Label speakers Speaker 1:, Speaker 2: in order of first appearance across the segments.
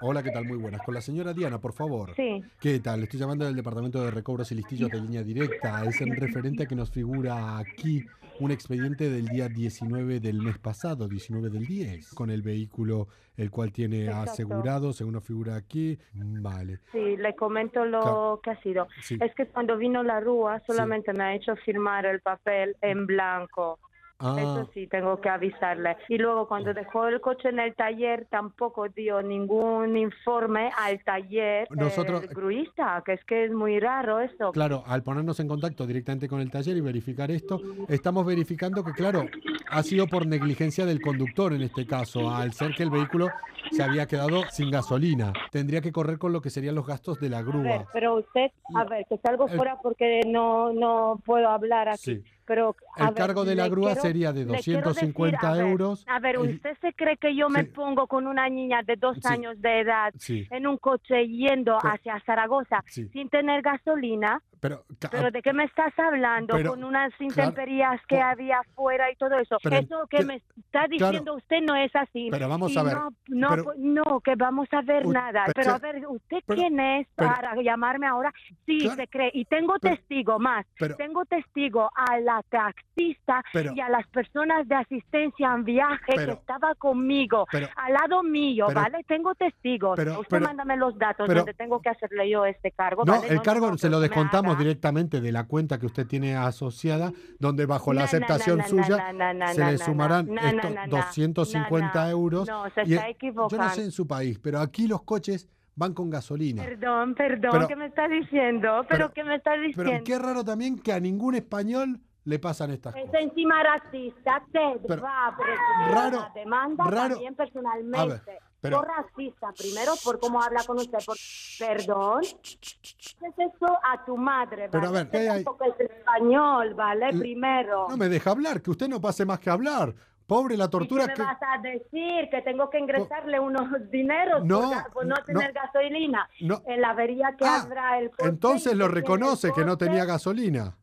Speaker 1: Hola, ¿qué tal? Muy buenas. Con la señora Diana, por favor.
Speaker 2: sí.
Speaker 1: ¿Qué tal? Estoy llamando del Departamento de Recobros y Listillos de Línea Directa. Es en referente a que nos figura aquí un expediente del día 19 del mes pasado, 19 del 10, con el vehículo el cual tiene
Speaker 2: Exacto.
Speaker 1: asegurado, según nos figura aquí. Vale.
Speaker 2: Sí, le comento lo
Speaker 1: Claro.
Speaker 2: que ha sido.
Speaker 1: Sí.
Speaker 2: Es que cuando vino la rúa solamente me ha hecho firmar el papel en blanco.
Speaker 1: Ah,
Speaker 2: Eso sí, tengo que avisarle. Y luego cuando dejó el coche en el taller tampoco dio ningún informe al taller
Speaker 1: Nosotros-
Speaker 2: el gruista, que es que es muy raro esto.
Speaker 1: Claro, al ponernos en contacto directamente con el taller y verificar esto, estamos verificando que, claro, ha sido por negligencia del conductor en este caso, al ser que el vehículo se había quedado sin gasolina. Tendría que correr con lo que serían los gastos de la
Speaker 2: A ver,
Speaker 1: grúa.
Speaker 2: pero usted, a ver, que salgo
Speaker 1: El-
Speaker 2: fuera porque no no puedo hablar aquí.
Speaker 1: Sí.
Speaker 2: Pero
Speaker 1: El
Speaker 2: ver,
Speaker 1: cargo de la grúa
Speaker 2: quiero-
Speaker 1: sería de
Speaker 2: le quiero
Speaker 1: 250
Speaker 2: decir, a ver,
Speaker 1: euros.
Speaker 2: A ver, ¿usted se cree que yo me
Speaker 1: Sí.
Speaker 2: pongo con una niña de dos
Speaker 1: Sí.
Speaker 2: años de edad
Speaker 1: Sí,
Speaker 2: en un coche yendo hacia Zaragoza sin tener gasolina?
Speaker 1: Pero,
Speaker 2: ¿Pero de qué me estás hablando?
Speaker 1: Pero,
Speaker 2: con unas intemperías que había afuera y todo eso.
Speaker 1: Pero,
Speaker 2: eso que me está diciendo usted no es así.
Speaker 1: Pero vamos
Speaker 2: Y
Speaker 1: a ver,
Speaker 2: No, no, no, que vamos a ver nada.
Speaker 1: pero-
Speaker 2: a ver, ¿usted quién es para llamarme ahora? Sí,
Speaker 1: Claro,
Speaker 2: se cree. Y tengo testigo más. tengo testigo a la taxista y a las personas de asistencia en viaje que estaba conmigo, al lado mío, ¿vale? Tengo testigos. usted mándame los datos donde tengo que hacerle yo este cargo.
Speaker 1: No,
Speaker 2: ¿vale?
Speaker 1: el
Speaker 2: no,
Speaker 1: cargo
Speaker 2: no,
Speaker 1: se lo descontamos directamente de la cuenta que usted tiene asociada, donde bajo la aceptación suya se le sumarán estos
Speaker 2: no, no,
Speaker 1: 250
Speaker 2: no, no.
Speaker 1: euros.
Speaker 2: No, se está
Speaker 1: Yo no
Speaker 2: equivocando.
Speaker 1: sé en su país, pero aquí los coches van con gasolina.
Speaker 2: Perdón, perdón,
Speaker 1: Pero-
Speaker 2: ¿qué me está diciendo? ¿Pero,
Speaker 1: pero-
Speaker 2: qué me está
Speaker 1: Pero
Speaker 2: diciendo?
Speaker 1: qué raro también que a ningún español le pasan estas
Speaker 2: Es
Speaker 1: cosas.
Speaker 2: encima racista, te
Speaker 1: Pero-
Speaker 2: va a presentar
Speaker 1: raro-
Speaker 2: una demanda
Speaker 1: raro-
Speaker 2: también personalmente.
Speaker 1: A ver, pero-
Speaker 2: por racista, primero por cómo habla con usted, por perdón. ¿Qué es eso a tu madre?
Speaker 1: Pero a
Speaker 2: ¿vale?
Speaker 1: ver, ¿qué
Speaker 2: Usted
Speaker 1: hay?
Speaker 2: es español, ¿vale? Primero.
Speaker 1: No me deja hablar, que usted no pase más que hablar. Pobre la
Speaker 2: ¿Y
Speaker 1: tortura
Speaker 2: qué
Speaker 1: que...
Speaker 2: vas a decir? ¿Que tengo que ingresarle unos dineros
Speaker 1: No,
Speaker 2: por, no
Speaker 1: no,
Speaker 2: tener gasolina? En la avería que
Speaker 1: Ah,
Speaker 2: habrá el coche.
Speaker 1: Entonces
Speaker 2: y
Speaker 1: lo
Speaker 2: el
Speaker 1: reconoce que no tenía gasolina.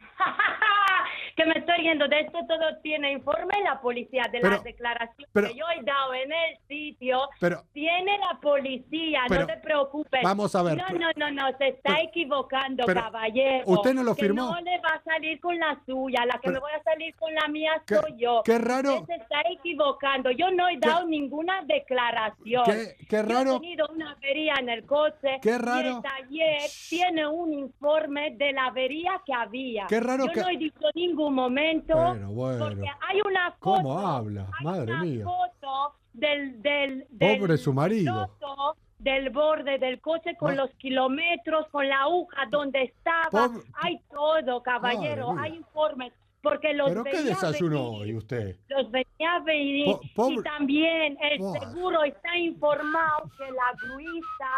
Speaker 2: Que me estoy riendo de esto todo tiene informe la policía de
Speaker 1: Pero-
Speaker 2: las declaraciones
Speaker 1: pero-
Speaker 2: que yo he dado en el sitio
Speaker 1: Pero-
Speaker 2: tiene la policía no te preocupes
Speaker 1: Vamos a ver,
Speaker 2: no no no no se está equivocando caballero
Speaker 1: ¿Usted no lo
Speaker 2: que
Speaker 1: firmó?
Speaker 2: no le va a salir con la suya la que me voy a salir con la mía
Speaker 1: Qué-
Speaker 2: soy yo
Speaker 1: qué raro.
Speaker 2: Usted se está equivocando yo no he
Speaker 1: Qué-
Speaker 2: dado ninguna declaración
Speaker 1: Qué- qué
Speaker 2: Yo
Speaker 1: raro.
Speaker 2: he tenido una avería en el coche
Speaker 1: Qué
Speaker 2: y
Speaker 1: raro.
Speaker 2: el taller tiene un informe de la avería que había
Speaker 1: Qué raro
Speaker 2: yo
Speaker 1: que-
Speaker 2: no he dicho en ningún momento
Speaker 1: Bueno, bueno.
Speaker 2: porque hay una foto.
Speaker 1: ¿Cómo habla?
Speaker 2: hay
Speaker 1: Madre
Speaker 2: una
Speaker 1: mía.
Speaker 2: foto del, del, del
Speaker 1: Pobre su marido.
Speaker 2: del borde del coche con
Speaker 1: Ma-
Speaker 2: los kilómetros, con la aguja donde estaba.
Speaker 1: Pobre-
Speaker 2: Hay todo, caballero. Hay informes. Porque los
Speaker 1: ¿Pero qué
Speaker 2: veía
Speaker 1: desayunó
Speaker 2: venir,
Speaker 1: hoy usted?
Speaker 2: Los venía a venir.
Speaker 1: Po-
Speaker 2: Y también el seguro está informado que la gruista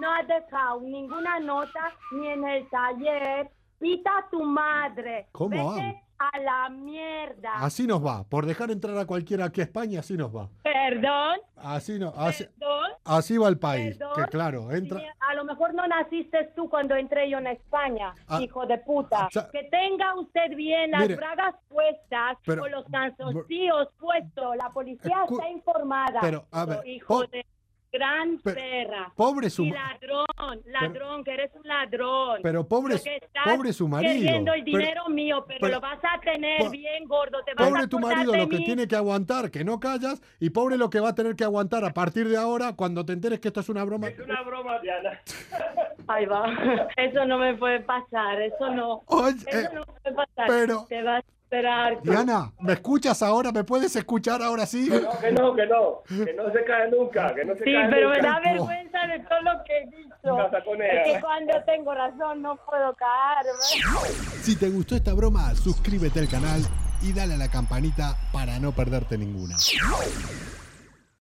Speaker 2: no ha dejado ninguna nota ni en el taller. Pita a tu madre.
Speaker 1: ¿Cómo
Speaker 2: Vete? A la mierda.
Speaker 1: Así nos va. Por dejar entrar a cualquiera aquí a España, así nos va.
Speaker 2: Perdón,
Speaker 1: Así, no, así,
Speaker 2: perdón.
Speaker 1: así va el país.
Speaker 2: Perdón.
Speaker 1: Que claro, entra...
Speaker 2: A lo mejor no naciste tú cuando entré yo en España,
Speaker 1: Ah,
Speaker 2: hijo de puta. que tenga usted bien las
Speaker 1: mire,
Speaker 2: bragas puestas
Speaker 1: pero-
Speaker 2: o los calzoncillos puestos. La policía está informada.
Speaker 1: pero, a ver,
Speaker 2: hijo
Speaker 1: po-
Speaker 2: de gran
Speaker 1: pero-
Speaker 2: perra.
Speaker 1: Pobre su
Speaker 2: Y ladrón, ladrón, que eres un ladrón.
Speaker 1: Pero pobre,
Speaker 2: Lo que estás
Speaker 1: pobre su marido.
Speaker 2: Queriendo el
Speaker 1: Pero-
Speaker 2: dinero mío, pero,
Speaker 1: pero-
Speaker 2: lo vas a tener bien gordo. Te vas
Speaker 1: Pobre
Speaker 2: a
Speaker 1: tu marido lo que
Speaker 2: mí.
Speaker 1: tiene que aguantar, que no callas, y pobre lo que va a tener que aguantar a partir de ahora cuando te enteres que esto es una broma.
Speaker 3: Es una broma, Diana.
Speaker 2: Ahí va. Eso no me puede pasar, eso no.
Speaker 1: Oye,
Speaker 2: Eso
Speaker 1: eh,
Speaker 2: no me puede pasar.
Speaker 1: pero-
Speaker 2: Te vas a esperar.
Speaker 1: Diana, ¿me escuchas ahora? ¿Me puedes escuchar ahora sí?
Speaker 3: No, que no, que no. Que no se cae nunca. Que no se
Speaker 2: Sí,
Speaker 3: cae
Speaker 2: pero me da vergüenza de todo lo que he dicho. Es que cuando tengo razón no puedo caerme.
Speaker 1: Si te gustó esta broma, suscríbete al canal y dale a la campanita para no perderte ninguna.